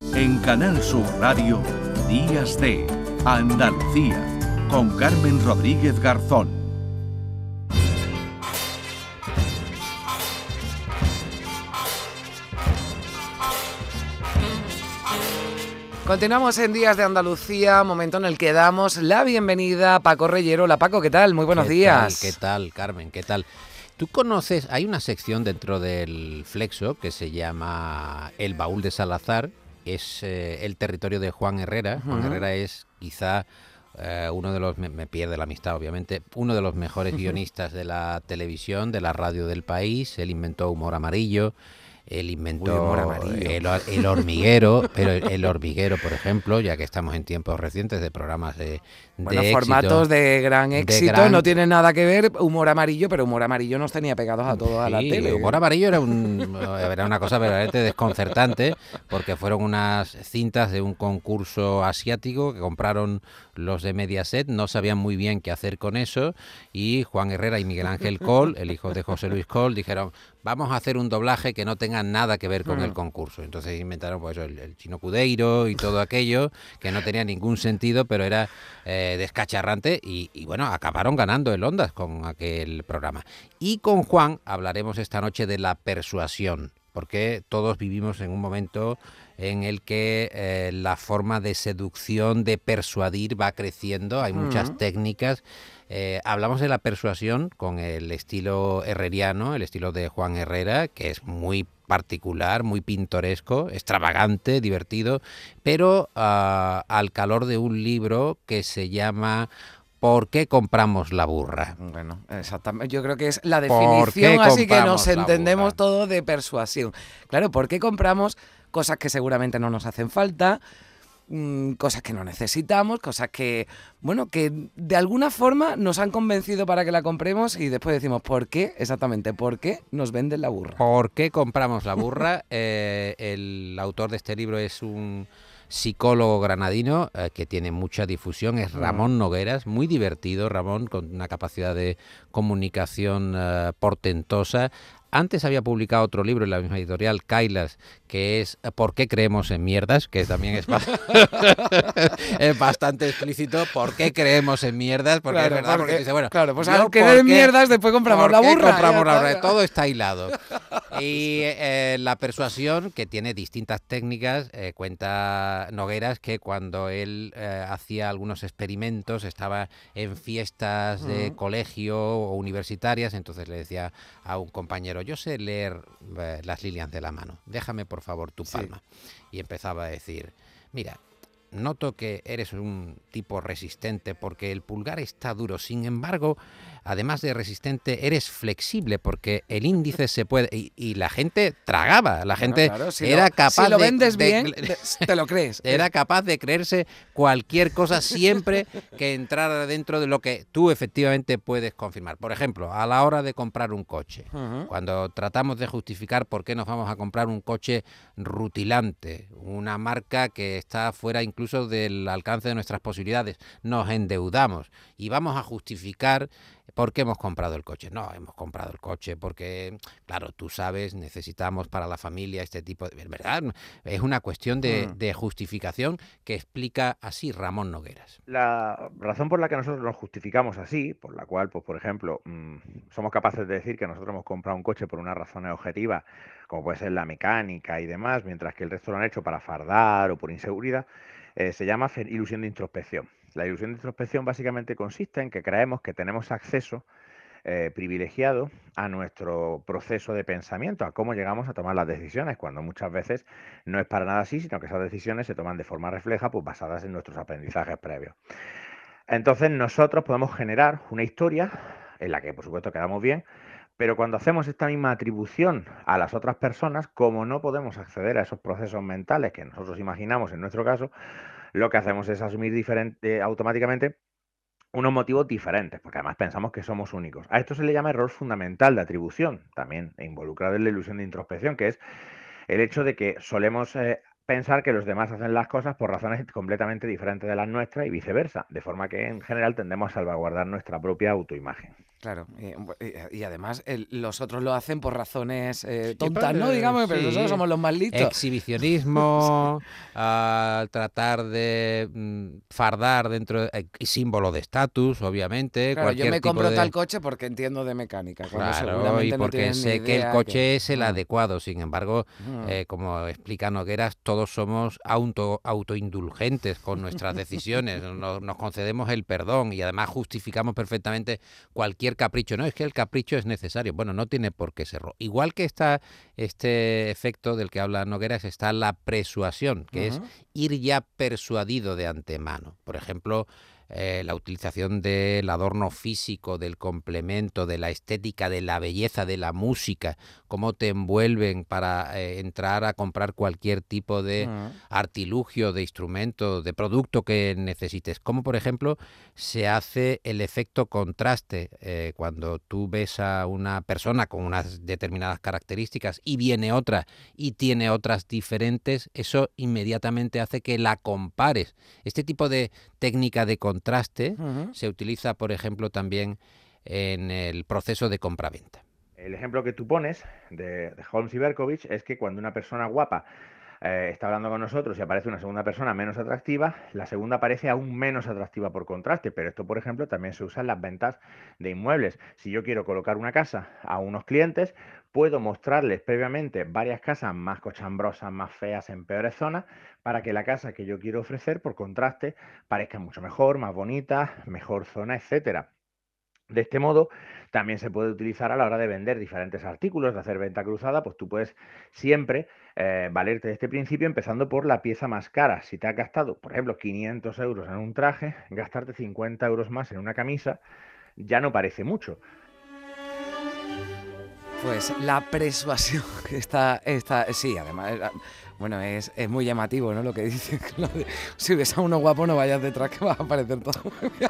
En Canal Sur Radio, Días de Andalucía, con Carmen Rodríguez Garzón. Continuamos en Días de Andalucía, momento en el que damos la bienvenida a Paco Reyero. Hola Paco, ¿qué tal? Muy buenos días. ¿Qué tal, Carmen? ¿Qué tal? Tú conoces, hay una sección dentro del Flexo que se llama El Baúl de Salazar, es eh, el territorio de Juan Herrera. Juan Herrera es quizá eh, uno de los, me, me, pierde la amistad obviamente, uno de los mejores guionistas de la televisión, de la radio del país. Él inventó Humor Amarillo, él inventó el, el, hormiguero, pero el, hormiguero, por ejemplo, ya que estamos en tiempos recientes de programas de, bueno, formatos de gran éxito, no tiene nada que ver humor amarillo, pero humor amarillo nos tenía pegados a todos a la tele. Humor amarillo era, un, era una cosa verdaderamente desconcertante, porque fueron unas cintas de un concurso asiático que compraron los de Mediaset, no sabían muy bien qué hacer con eso, y Juan Herrera y Miguel Ángel Col, el hijo de José Luis Col, dijeron, vamos a hacer un doblaje que no tenga nada que ver con el concurso. Entonces inventaron pues, el, el, chino cudeiro y todo aquello, que no tenía ningún sentido, pero era... Eh, descacharrante y, bueno, acabaron ganando el Ondas con aquel programa. Y con Juan hablaremos esta noche de la persuasión, porque todos vivimos en un momento en el que eh, la forma de seducción, de persuadir va creciendo, hay muchas técnicas. Eh, hablamos de la persuasión con el estilo herreriano, el estilo de Juan Herrera, que es muy particular, muy pintoresco, extravagante, divertido, pero uh, al calor de un libro que se llama ¿Por qué compramos la burra? Bueno, exactamente. Yo creo que es la definición, así que nos entendemos todo de persuasión. Claro, ¿por qué compramos cosas que seguramente no nos hacen falta? Mm, cosas que no necesitamos, cosas que, bueno, que de alguna forma nos han convencido para que la compremos y después decimos, ¿por qué? Exactamente, ¿por qué nos venden la burra? ¿Por qué compramos la burra? Eh, el autor de este libro es un psicólogo granadino eh, que tiene mucha difusión, es Ramón Nogueras, muy divertido, Ramón, con una capacidad de comunicación uh, portentosa. Antes había publicado otro libro en la misma editorial, Kailas, que es ¿Por qué creemos en mierdas? Que también es, es bastante explícito. ¿Por qué creemos en mierdas? Porque claro, es verdad, porque, dice, bueno, claro, pues al querer mierdas después compramos la burra. compramos la burra? Todo está hilado. Y eh, la persuasión, que tiene distintas técnicas, eh, cuenta Nogueras que cuando él eh, hacía algunos experimentos, estaba en fiestas de uh -huh. colegio o universitarias, entonces le decía a un compañero, yo sé leer las líneas de la mano, déjame por favor tu palma. Sí. Y empezaba a decir, mira, noto que eres un tipo resistente porque el pulgar está duro, sin embargo, además de resistente, eres flexible porque el índice se puede... Y, y la gente tragaba, la gente bueno, claro, si era lo, capaz si lo de, vendes de, bien, de, te lo crees. Era capaz de creerse cualquier cosa siempre que entrara dentro de lo que tú efectivamente puedes confirmar. Por ejemplo, a la hora de comprar un coche, uh -huh. cuando tratamos de justificar por qué nos vamos a comprar un coche rutilante, una marca que está fuera incluso del alcance de nuestras posibilidades, nos endeudamos y vamos a justificar ¿Por qué hemos comprado el coche? No, hemos comprado el coche porque, claro, tú sabes, necesitamos para la familia este tipo de... ¿Verdad? Es una cuestión de, mm. de, justificación que explica así Ramón Nogueras. La razón por la que nosotros nos justificamos así, por la cual, pues por ejemplo, mmm, somos capaces de decir que nosotros hemos comprado un coche por una razón objetiva, como puede ser la mecánica y demás, mientras que el resto lo han hecho para fardar o por inseguridad, eh, se llama ilusión de introspección. La ilusión de introspección básicamente consiste en que creemos que tenemos acceso eh, privilegiado a nuestro proceso de pensamiento, a cómo llegamos a tomar las decisiones, cuando muchas veces no es para nada así, sino que esas decisiones se toman de forma refleja, pues basadas en nuestros aprendizajes previos. Entonces nosotros podemos generar una historia en la que por supuesto quedamos bien, pero cuando hacemos esta misma atribución a las otras personas, como no podemos acceder a esos procesos mentales que nosotros imaginamos en nuestro caso, lo que hacemos es asumir diferente, automáticamente unos motivos diferentes, porque además pensamos que somos únicos. A esto se le llama error fundamental de atribución, también involucrado en la ilusión de introspección, que es el hecho de que solemos eh, pensar que los demás hacen las cosas por razones completamente diferentes de las nuestras y viceversa, de forma que en general tendemos a salvaguardar nuestra propia autoimagen. Claro, y, además los otros lo hacen por razones eh, tontas, ¿no? Digamos, pero nosotros somos los más listos. Exhibicionismo, al tratar de mm, fardar dentro, de, eh, símbolo de estatus, obviamente. Claro, yo me compro tal coche porque entiendo de mecánica. Claro, y porque sé que el coche es el adecuado. Sin embargo, eh, como explica Nogueras, todos somos auto, autoindulgentes con nuestras decisiones. nos, nos concedemos el perdón y además justificamos perfectamente cualquier capricho. No, es que el capricho es necesario. Bueno, no tiene por qué serlo. Igual que está este efecto del que habla Nogueras, está la persuasión, que es ir ya persuadido de antemano. Por ejemplo, eh, la utilización del adorno físico, del complemento, de la estética, de la belleza, de la música, cómo te envuelven para eh, entrar a comprar cualquier tipo de artilugio, de instrumento, de producto que necesites. Como por ejemplo se hace el efecto contraste eh, cuando tú ves a una persona con unas determinadas características y viene otra y tiene otras diferentes, eso inmediatamente hace que la compares. Este tipo de técnica de contraste contraste se utiliza, por ejemplo, también en el proceso de compra-venta. El ejemplo que tú pones de, Holmes y Berkovich es que cuando una persona guapa eh, está hablando con nosotros y aparece una segunda persona menos atractiva, la segunda parece aún menos atractiva por contraste. Pero esto, por ejemplo, también se usa en las ventas de inmuebles. Si yo quiero colocar una casa a unos clientes, puedo mostrarles previamente varias casas más cochambrosas, más feas, en peores zonas, para que la casa que yo quiero ofrecer, por contraste, parezca mucho mejor, más bonita, mejor zona, etcétera. De este modo, también se puede utilizar a la hora de vender diferentes artículos, de hacer venta cruzada, pues tú puedes siempre eh, valerte de este principio empezando por la pieza más cara. Si te has gastado, por ejemplo, 500 euros en un traje, gastarte 50 euros más en una camisa ya no parece mucho. Pues la persuasión está, está sí, además, eh, bueno, es, muy llamativo, ¿no? Lo que dice, si ves a uno guapo no vayas detrás que va a parecer todo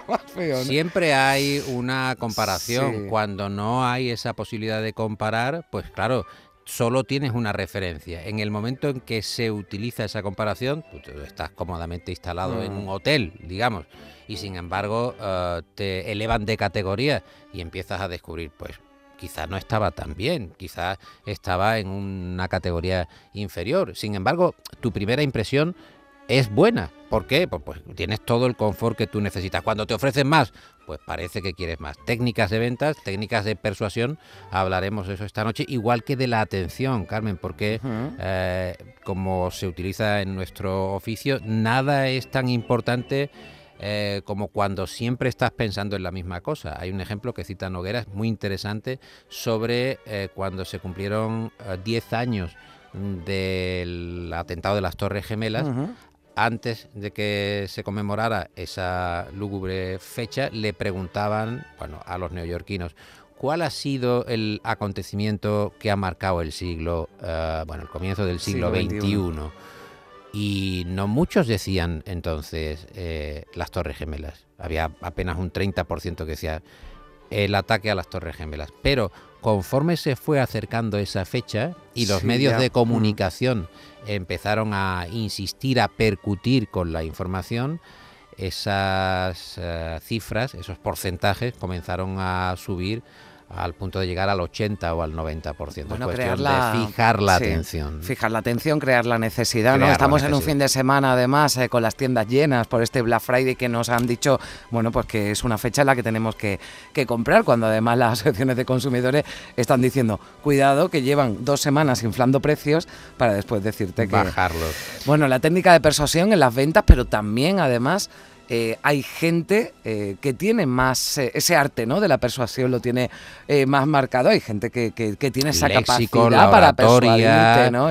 más feo. ¿no? Siempre hay una comparación. Cuando no hay esa posibilidad de comparar, pues claro, solo tienes una referencia. En el momento en que se utiliza esa comparación, tú estás cómodamente instalado en mm. un hotel, digamos, y sin embargo eh, te elevan de categoría y empiezas a descubrir, pues quizás no estaba tan bien, quizás estaba en una categoría inferior. Sin embargo, tu primera impresión es buena. ¿Por qué? Pues, pues, tienes todo el confort que tú necesitas. Cuando te ofrecen más, pues parece que quieres más. Técnicas de ventas, técnicas de persuasión, hablaremos de eso esta noche, igual que de la atención, Carmen, porque eh, como se utiliza en nuestro oficio, nada es tan importante eh, como cuando siempre estás pensando en la misma cosa. Hay un ejemplo que cita Noguera, es muy interesante, sobre eh, cuando se cumplieron 10 eh, años del atentado de las Torres Gemelas. Antes de que se conmemorara esa lúgubre fecha, le preguntaban bueno, a los neoyorquinos, ¿cuál ha sido el acontecimiento que ha marcado el siglo, bueno, el comienzo del siglo, XXI? Y no muchos decían entonces eh, las Torres Gemelas. Había apenas un 30% que decía el ataque a las Torres Gemelas. Pero conforme se fue acercando esa fecha y los medios de comunicación empezaron a insistir, a percutir con la información, esas eh, cifras, esos porcentajes comenzaron a subir al punto de llegar al 80 o al 90%. Bueno, cuestión de fijar la atención. Fijar la atención, crear la necesidad. ¿no? Estamos en un fin de semana, además, eh, con las tiendas llenas por este Black Friday que nos han dicho, bueno, pues que es una fecha en la que tenemos que, comprar, cuando además las asociaciones de consumidores están diciendo, cuidado, que llevan dos semanas inflando precios para después decirte que... Bajarlos. Bueno, la técnica de persuasión en las ventas, pero también, además, eh, hay gente eh, que tiene más eh, ese arte ¿no? de la persuasión, lo tiene más marcado. Hay gente que, tiene esa capacidad para persuadirte. ¿no?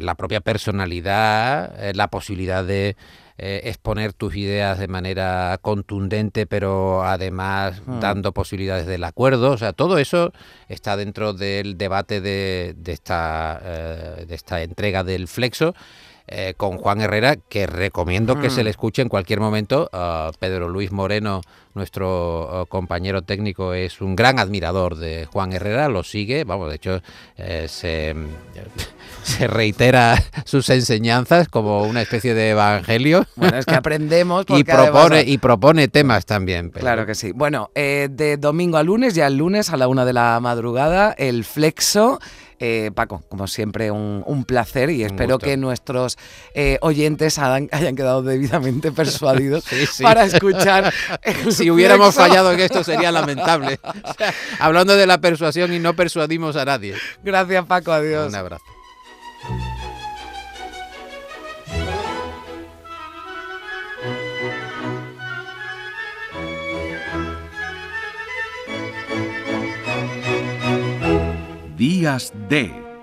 La propia personalidad, la posibilidad de exponer tus ideas de manera contundente, pero además hmm. dando posibilidades del acuerdo. O sea, todo eso está dentro del debate de, esta, de esta entrega del flexo. Eh, con Juan Herrera, que recomiendo que se le escuche en cualquier momento. Ah, Pedro Luis Moreno, nuestro ah, compañero técnico, es un gran admirador de Juan Herrera, lo sigue, vamos, de hecho, eh, se, se reitera sus enseñanzas como una especie de evangelio. Bueno, es que aprendemos. y, propone, y propone temas también. Claro que sí. Bueno, eh, de domingo a lunes, ya el lunes a la una de la madrugada, el flexo. Eh, Paco, como siempre, un, placer y espero que nuestros eh, oyentes hayan, quedado debidamente persuadidos para escuchar. si hubiéramos fallado en esto sería lamentable. hablando de la persuasión y no persuadimos a nadie. Gracias, Paco. Adiós. Un abrazo. Días de